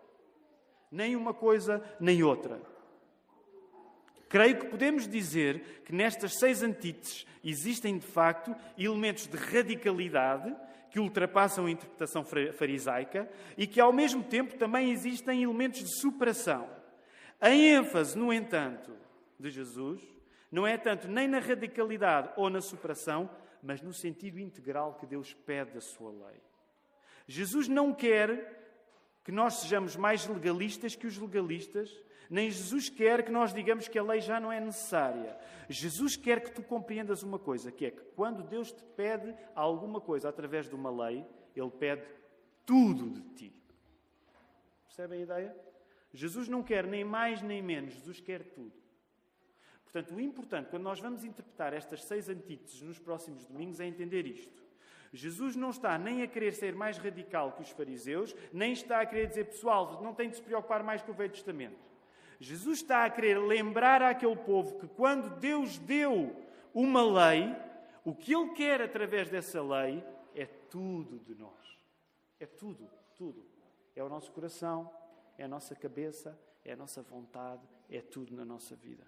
Speaker 2: Nem uma coisa, nem outra. Creio que podemos dizer que nestas seis antíteses existem, de facto, elementos de radicalidade que ultrapassam a interpretação farisaica e que, ao mesmo tempo, também existem elementos de superação. A ênfase, no entanto, de Jesus não é tanto nem na radicalidade ou na superação, mas no sentido integral que Deus pede da sua lei. Jesus não quer que nós sejamos mais legalistas que os legalistas, nem Jesus quer que nós digamos que a lei já não é necessária. Jesus quer que tu compreendas uma coisa, que é que quando Deus te pede alguma coisa através de uma lei, Ele pede tudo de ti. Percebem a ideia? Jesus não quer nem mais nem menos, Jesus quer tudo. Portanto, o importante, quando nós vamos interpretar estas seis antíteses nos próximos domingos, é entender isto. Jesus não está nem a querer ser mais radical que os fariseus, nem está a querer dizer, pessoal, não tem de se preocupar mais com o Velho Testamento. Jesus está a querer lembrar àquele povo que quando Deus deu uma lei, o que Ele quer através dessa lei é tudo de nós. É tudo, tudo. É o nosso coração, é a nossa cabeça, é a nossa vontade, é tudo na nossa vida.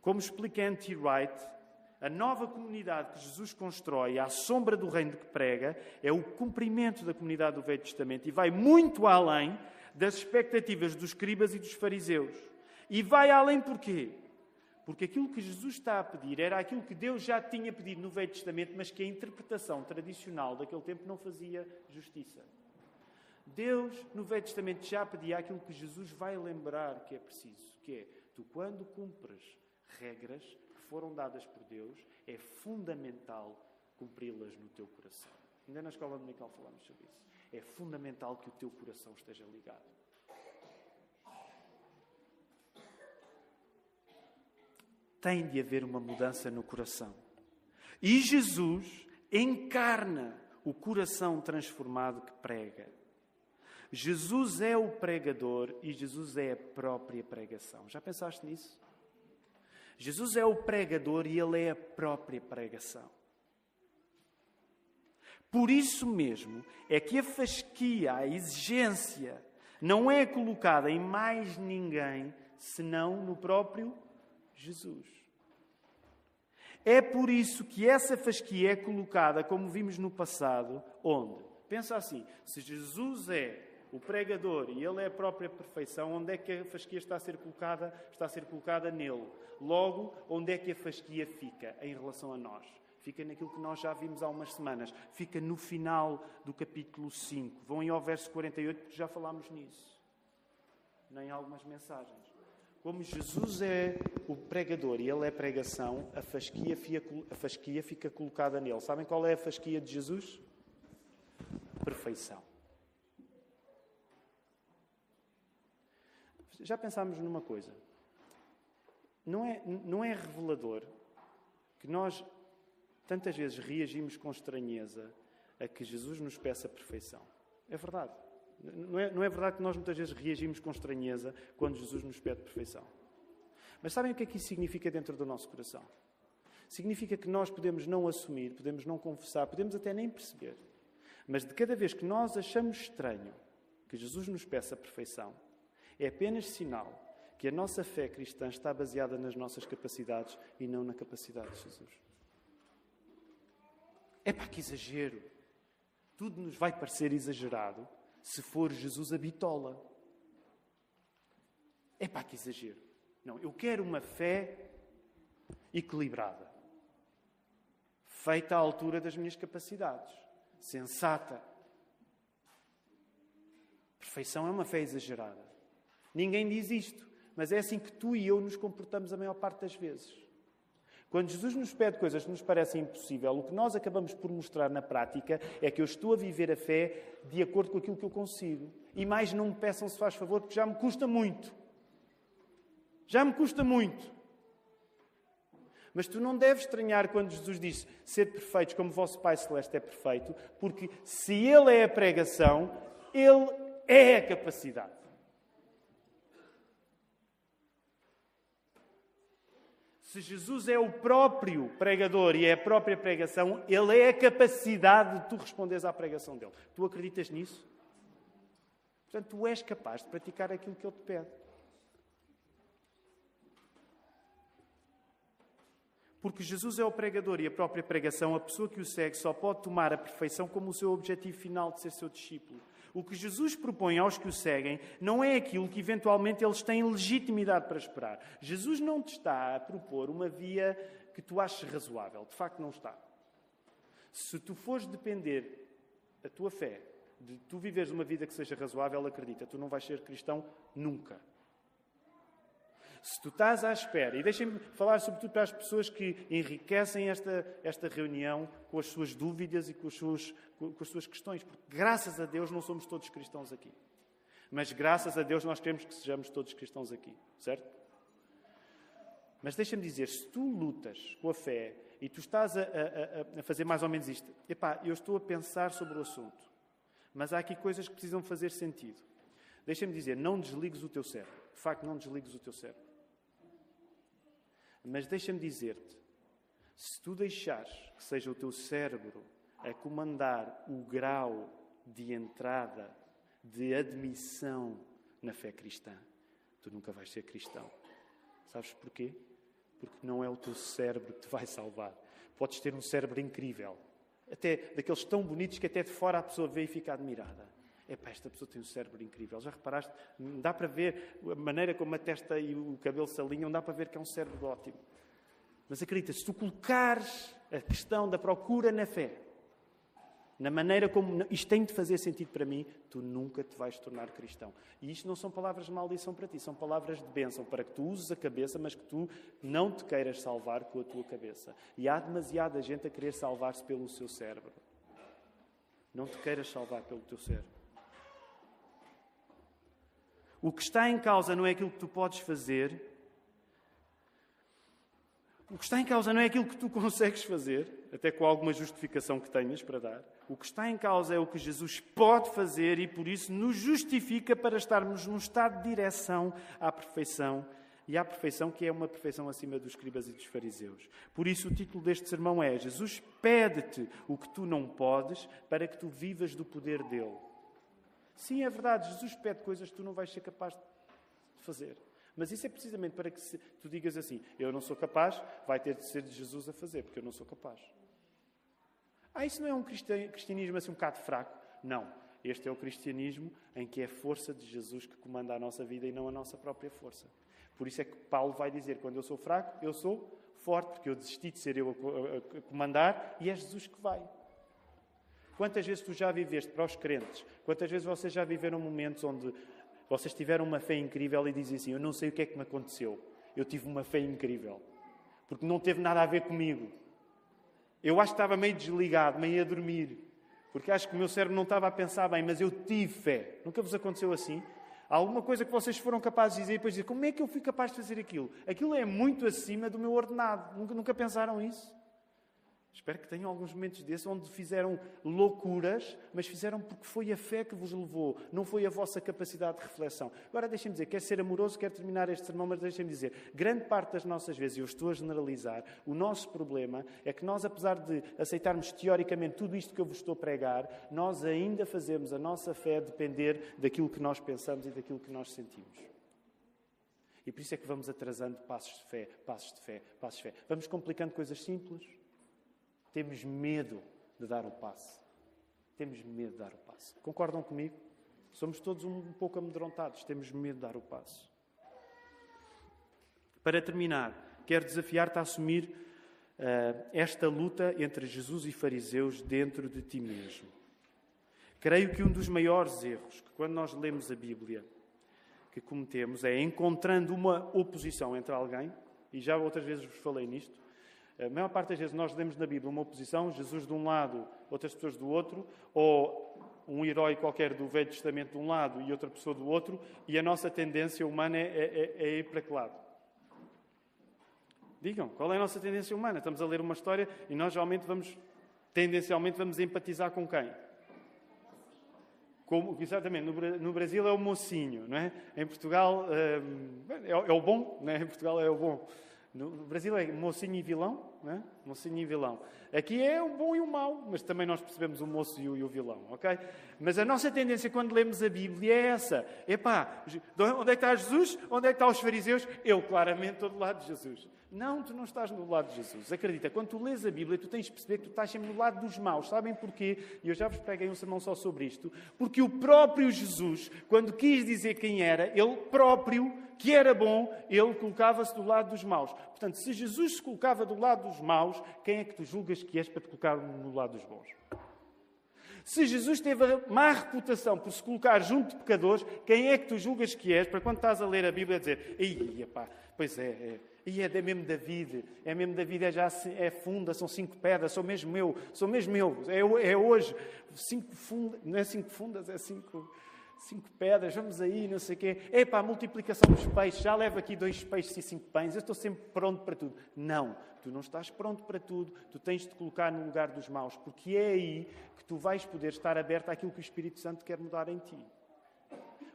Speaker 2: Como explica N.T. Wright, a nova comunidade que Jesus constrói, à sombra do reino que prega, é o cumprimento da comunidade do Velho Testamento e vai muito além das expectativas dos escribas e dos fariseus. E vai além porquê? Porque aquilo que Jesus está a pedir era aquilo que Deus já tinha pedido no Velho Testamento, mas que a interpretação tradicional daquele tempo não fazia justiça. Deus, no Velho Testamento, já pedia aquilo que Jesus vai lembrar que é preciso, que é, tu quando cumpres regras que foram dadas por Deus, é fundamental cumpri-las no teu coração. Ainda na escola dominical falamos sobre isso. É fundamental que o teu coração esteja ligado. Tem de haver uma mudança no coração. E Jesus encarna o coração transformado que prega. Jesus é o pregador e Jesus é a própria pregação. Já pensaste nisso? Jesus é o pregador e ele é a própria pregação. Por isso mesmo é que a fasquia, a exigência, não é colocada em mais ninguém senão no próprio Jesus. É por isso que essa fasquia é colocada, como vimos no passado, onde? Pensa assim: se Jesus é o pregador e ele é a própria perfeição, onde é que a fasquia está a ser colocada? Está a ser colocada nele. Logo, onde é que a fasquia fica em relação a nós? Fica naquilo que nós já vimos há umas semanas. Fica no final do capítulo 5. Vão ao verso 48, porque já falámos nisso. Nem algumas mensagens. Como Jesus é o pregador e ele é pregação, a fasquia, fica, a fasquia fica colocada nele. Sabem qual é a fasquia de Jesus? Perfeição. Já pensámos numa coisa? Não é, não é revelador que nós tantas vezes reagimos com estranheza a que Jesus nos peça perfeição. É verdade. Não é, não é verdade que nós muitas vezes reagimos com estranheza quando Jesus nos pede perfeição. Mas sabem o que é que isso significa dentro do nosso coração? Significa que nós podemos não assumir, podemos não confessar, podemos até nem perceber. Mas de cada vez que nós achamos estranho que Jesus nos peça perfeição, é apenas sinal que a nossa fé cristã está baseada nas nossas capacidades e não na capacidade de Jesus. É para que exagero. Tudo nos vai parecer exagerado se for Jesus a bitola. É para que exagero. Não, eu quero uma fé equilibrada, feita à altura das minhas capacidades, sensata. Perfeição é uma fé exagerada. Ninguém diz isto, mas é assim que tu e eu nos comportamos a maior parte das vezes. Quando Jesus nos pede coisas que nos parecem impossíveis, o que nós acabamos por mostrar na prática é que eu estou a viver a fé de acordo com aquilo que eu consigo. E mais não me peçam se faz favor, porque já me custa muito. Já me custa muito. Mas tu não deves estranhar quando Jesus diz ser perfeitos como vosso Pai Celeste é perfeito, porque se Ele é a pregação, Ele é a capacidade. Se Jesus é o próprio pregador e é a própria pregação, ele é a capacidade de tu responderes à pregação dele. Tu acreditas nisso? Portanto, tu és capaz de praticar aquilo que ele te pede. Porque Jesus é o pregador e a própria pregação, a pessoa que o segue só pode tomar a perfeição como o seu objetivo final de ser seu discípulo. O que Jesus propõe aos que o seguem não é aquilo que eventualmente eles têm legitimidade para esperar. Jesus não te está a propor uma via que tu aches razoável. De facto, não está. Se tu fores depender da tua fé, de tu viveres uma vida que seja razoável, acredita, tu não vais ser cristão nunca. Se tu estás à espera, e deixem-me falar sobretudo para as pessoas que enriquecem esta, esta reunião com as suas dúvidas e com, as suas, com as suas questões, porque graças a Deus não somos todos cristãos aqui. Mas graças a Deus nós queremos que sejamos todos cristãos aqui, certo? Mas deixa-me dizer, se tu lutas com a fé e tu estás a, a, a, fazer mais ou menos isto, epá, eu estou a pensar sobre o assunto, mas há aqui coisas que precisam fazer sentido. Deixa-me dizer, não desligues o teu cérebro. de facto, não desligues o teu cérebro. Mas deixa-me dizer-te: se tu deixares que seja o teu cérebro a comandar o grau de entrada, de admissão na fé cristã, tu nunca vais ser cristão. Sabes porquê? Porque não é o teu cérebro que te vai salvar. Podes ter um cérebro incrível, até daqueles tão bonitos que até de fora a pessoa vê e fica admirada. Epá, esta pessoa tem um cérebro incrível. Já reparaste? Dá para ver a maneira como a testa e o cabelo se alinham, dá para ver que é um cérebro ótimo. Mas acredita, se tu colocares a questão da procura na fé, na maneira como isto tem de fazer sentido para mim, tu nunca te vais tornar cristão. E isto não são palavras de maldição para ti, são palavras de bênção para que tu uses a cabeça, mas que tu não te queiras salvar com a tua cabeça. E há demasiada gente a querer salvar-se pelo seu cérebro. Não te queiras salvar pelo teu cérebro. O que está em causa não é aquilo que tu podes fazer, o que está em causa não é aquilo que tu [LAUGHS] consegues fazer, até com alguma justificação que tenhas para dar. O que está em causa é o que Jesus pode fazer e por isso nos justifica para estarmos num estado de direção à perfeição e à perfeição que é uma perfeição acima dos escribas e dos fariseus. Por isso o título deste sermão é Jesus pede-te o que tu não podes para que tu vivas do poder dele. Sim, é verdade, Jesus pede coisas que tu não vais ser capaz de fazer. Mas isso é precisamente para que tu digas assim: eu não sou capaz, vai ter de ser Jesus a fazer, porque eu não sou capaz. Ah, isso não é um cristianismo assim um bocado fraco? Não. Este é o cristianismo em que é a força de Jesus que comanda a nossa vida e não a nossa própria força. Por isso é que Paulo vai dizer: quando eu sou fraco, eu sou forte, porque eu desisti de ser eu a comandar e é Jesus que vai. Quantas vezes tu já viveste para os crentes? Quantas vezes vocês já viveram momentos onde vocês tiveram uma fé incrível e dizem assim: Eu não sei o que é que me aconteceu. Eu tive uma fé incrível. Porque não teve nada a ver comigo. Eu acho que estava meio desligado, meio a dormir. Porque acho que o meu cérebro não estava a pensar bem, mas eu tive fé. Nunca vos aconteceu assim? Há alguma coisa que vocês foram capazes de dizer e depois dizer: Como é que eu fui capaz de fazer aquilo? Aquilo é muito acima do meu ordenado. Nunca, nunca pensaram isso? Espero que tenham alguns momentos desses onde fizeram loucuras, mas fizeram porque foi a fé que vos levou, não foi a vossa capacidade de reflexão. Agora deixem-me dizer, quero ser amoroso, quero terminar este sermão, mas deixem-me dizer, grande parte das nossas vezes, e eu estou a generalizar, o nosso problema é que nós, apesar de aceitarmos teoricamente tudo isto que eu vos estou a pregar, nós ainda fazemos a nossa fé depender daquilo que nós pensamos e daquilo que nós sentimos. E por isso é que vamos atrasando passos de fé, passos de fé, passos de fé. Vamos complicando coisas simples temos medo de dar o passo. Temos medo de dar o passo. Concordam comigo? Somos todos um pouco amedrontados, temos medo de dar o passo. Para terminar, quero desafiar-te a assumir uh, esta luta entre Jesus e fariseus dentro de ti mesmo. Creio que um dos maiores erros que, quando nós lemos a Bíblia, que cometemos é encontrando uma oposição entre alguém, e já outras vezes vos falei nisto, a maior parte das vezes nós lemos na Bíblia uma oposição, Jesus de um lado, outras pessoas do outro, ou um herói qualquer do Velho Testamento de um lado e outra pessoa do outro, e a nossa tendência humana é, é, é ir para que lado? Digam, qual é a nossa tendência humana? Estamos a ler uma história e nós geralmente vamos, tendencialmente, vamos empatizar com quem? Como, exatamente, no, no, Brasil é o mocinho, não é? Em Portugal hum, é, é, o bom, não é? Em Portugal é o bom. No Brasil é mocinho e vilão, né? mocinho e vilão. Aqui é o bom e o mau, mas também nós percebemos o moço e o, e o vilão, ok? Mas a nossa tendência quando lemos a Bíblia é essa. Epá, onde é que está Jesus? Onde é que estão os fariseus? Eu claramente estou do lado de Jesus. Não, tu não estás do lado de Jesus. Acredita, quando tu lês a Bíblia, tu tens de perceber que tu estás sempre do lado dos maus. Sabem porquê? E eu já vos preguei um sermão só sobre isto. Porque o próprio Jesus, quando quis dizer quem era, ele próprio que era bom, ele colocava-se do lado dos maus. Portanto, se Jesus se colocava do lado dos maus, quem é que tu julgas que és para te colocar no lado dos bons? Se Jesus teve a má reputação por se colocar junto de pecadores, quem é que tu julgas que és para quando estás a ler a Bíblia dizer, Ih, pá, pois é, é, e é mesmo David, é mesmo David, é já é funda, são cinco pedras, sou mesmo eu, sou mesmo eu, é, é hoje, cinco fundas, não é cinco fundas, é cinco, cinco pedras, vamos aí, não sei o quê. Epá, a multiplicação dos peixes, já leva aqui dois peixes e cinco pães, eu estou sempre pronto para tudo. Não, tu não estás pronto para tudo, tu tens de colocar no lugar dos maus, porque é aí que tu vais poder estar aberto àquilo que o Espírito Santo quer mudar em ti.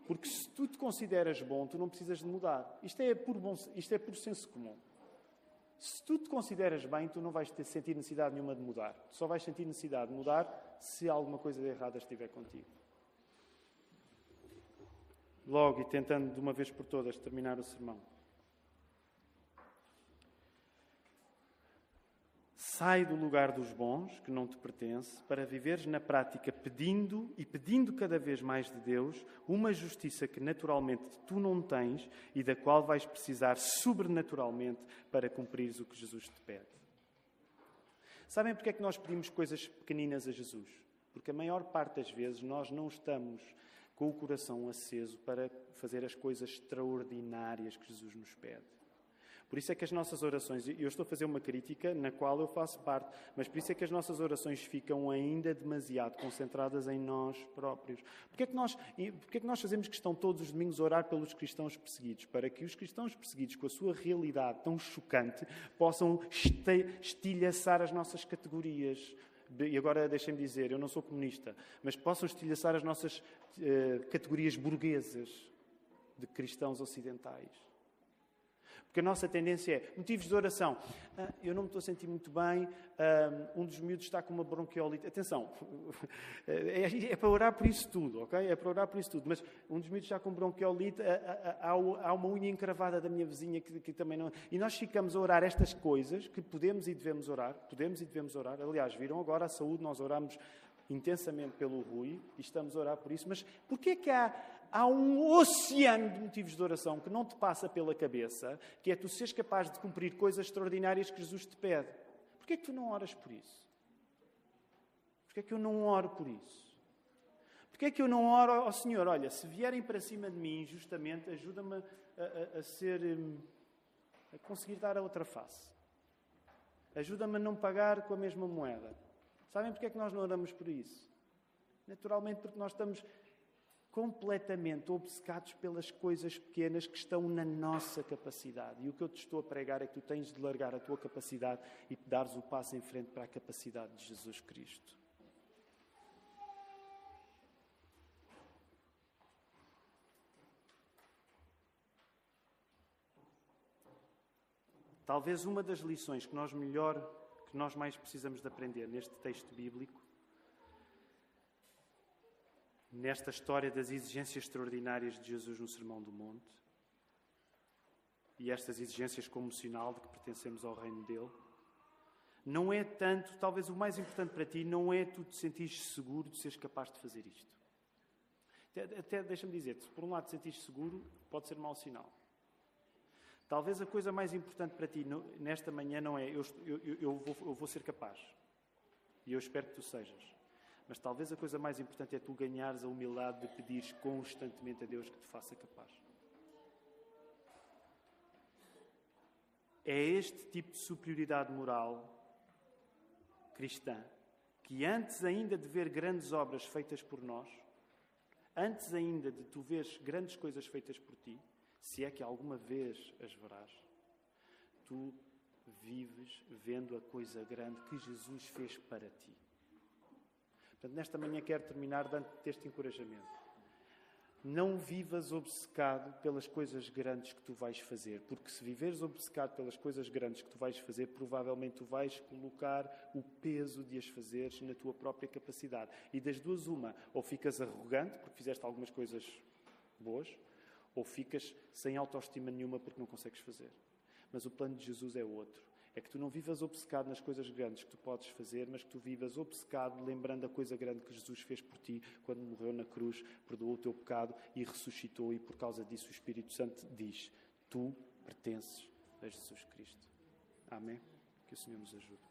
Speaker 2: Porque se tu te consideras bom, tu não precisas de mudar. Isto é por, bom, isto é por senso comum. Se tu te consideras bem, tu não vais ter, sentir necessidade nenhuma de mudar. Tu só vais sentir necessidade de mudar se alguma coisa de errada estiver contigo. Logo, e tentando de uma vez por todas terminar o sermão. Sai do lugar dos bons, que não te pertence, para viveres na prática pedindo e pedindo cada vez mais de Deus uma justiça que naturalmente tu não tens e da qual vais precisar sobrenaturalmente para cumprires o que Jesus te pede. Sabem porque é que nós pedimos coisas pequeninas a Jesus? Porque a maior parte das vezes nós não estamos com o coração aceso para fazer as coisas extraordinárias que Jesus nos pede. Por isso é que as nossas orações, eu estou a fazer uma crítica na qual eu faço parte, mas por isso é que as nossas orações ficam ainda demasiado concentradas em nós próprios. Porquê é que nós, porquê é que nós fazemos questão todos os domingos orar pelos cristãos perseguidos? Para que os cristãos perseguidos, com a sua realidade tão chocante, possam estilhaçar as nossas categorias. E agora deixem-me dizer, eu não sou comunista, mas possam estilhaçar as nossas eh, categorias burguesas de cristãos ocidentais. Porque a nossa tendência é motivos de oração. Ah, eu não me estou a sentir muito bem, ah, um dos miúdos está com uma bronquiolite. Atenção, [LAUGHS] é, é, para orar por isso tudo, ok? É para orar por isso tudo. Mas um dos miúdos está com bronquiolite, ah, há, há uma unha encravada da minha vizinha que, que, também não. E nós ficamos a orar estas coisas que podemos e devemos orar, podemos e devemos orar. Aliás, viram agora a saúde, nós oramos intensamente pelo Rui e estamos a orar por isso. Mas porquê é que há há um oceano de motivos de oração que não te passa pela cabeça, que é tu seres capaz de cumprir coisas extraordinárias que Jesus te pede. Porquê é que tu não oras por isso? Porquê é que eu não oro por isso? Porquê é que eu não oro ao Senhor? Olha, se vierem para cima de mim, justamente, ajuda-me a, a, a, ser. Hum, a conseguir dar a outra face. Ajuda-me a não pagar com a mesma moeda. Sabem porquê é que nós não oramos por isso? Naturalmente, porque nós estamos completamente obcecados pelas coisas pequenas que estão na nossa capacidade. E o que eu te estou a pregar é que tu tens de largar a tua capacidade e dares o passo em frente para a capacidade de Jesus Cristo. Talvez uma das lições que nós melhor, que nós mais precisamos de aprender neste texto bíblico nesta história das exigências extraordinárias de Jesus no Sermão do Monte e estas exigências como sinal de que pertencemos ao reino dele. Não é tanto, talvez o mais importante para ti, não é tu te sentires seguro de seres capaz de fazer isto. Até, até deixa-me dizer, se por um lado te sentires seguro, pode ser mau sinal. Talvez a coisa mais importante para ti nesta manhã não é eu, eu, eu, vou, eu vou ser capaz. E eu espero que tu sejas. Mas talvez a coisa mais importante é tu ganhares a humildade de pedir constantemente a Deus que te faça capaz. É este tipo de superioridade moral cristã que, antes ainda de ver grandes obras feitas por nós, antes ainda de tu veres grandes coisas feitas por ti, se é que alguma vez as verás, tu vives vendo a coisa grande que Jesus fez para ti. Portanto, nesta manhã quero terminar dando-te este encorajamento. Não vivas obcecado pelas coisas grandes que tu vais fazer, porque se viveres obcecado pelas coisas grandes que tu vais fazer, provavelmente tu vais colocar o peso de as fazeres na tua própria capacidade. E das duas, uma, ou ficas arrogante porque fizeste algumas coisas boas, ou ficas sem autoestima nenhuma porque não consegues fazer. Mas o plano de Jesus é outro é que tu não vivas obcecado nas coisas grandes que tu podes fazer, mas que tu vivas obcecado lembrando a coisa grande que Jesus fez por ti quando morreu na cruz, perdoou o teu pecado e ressuscitou, e por causa disso o Espírito Santo diz: Tu pertences a Jesus Cristo. Amém? Que o Senhor nos ajude.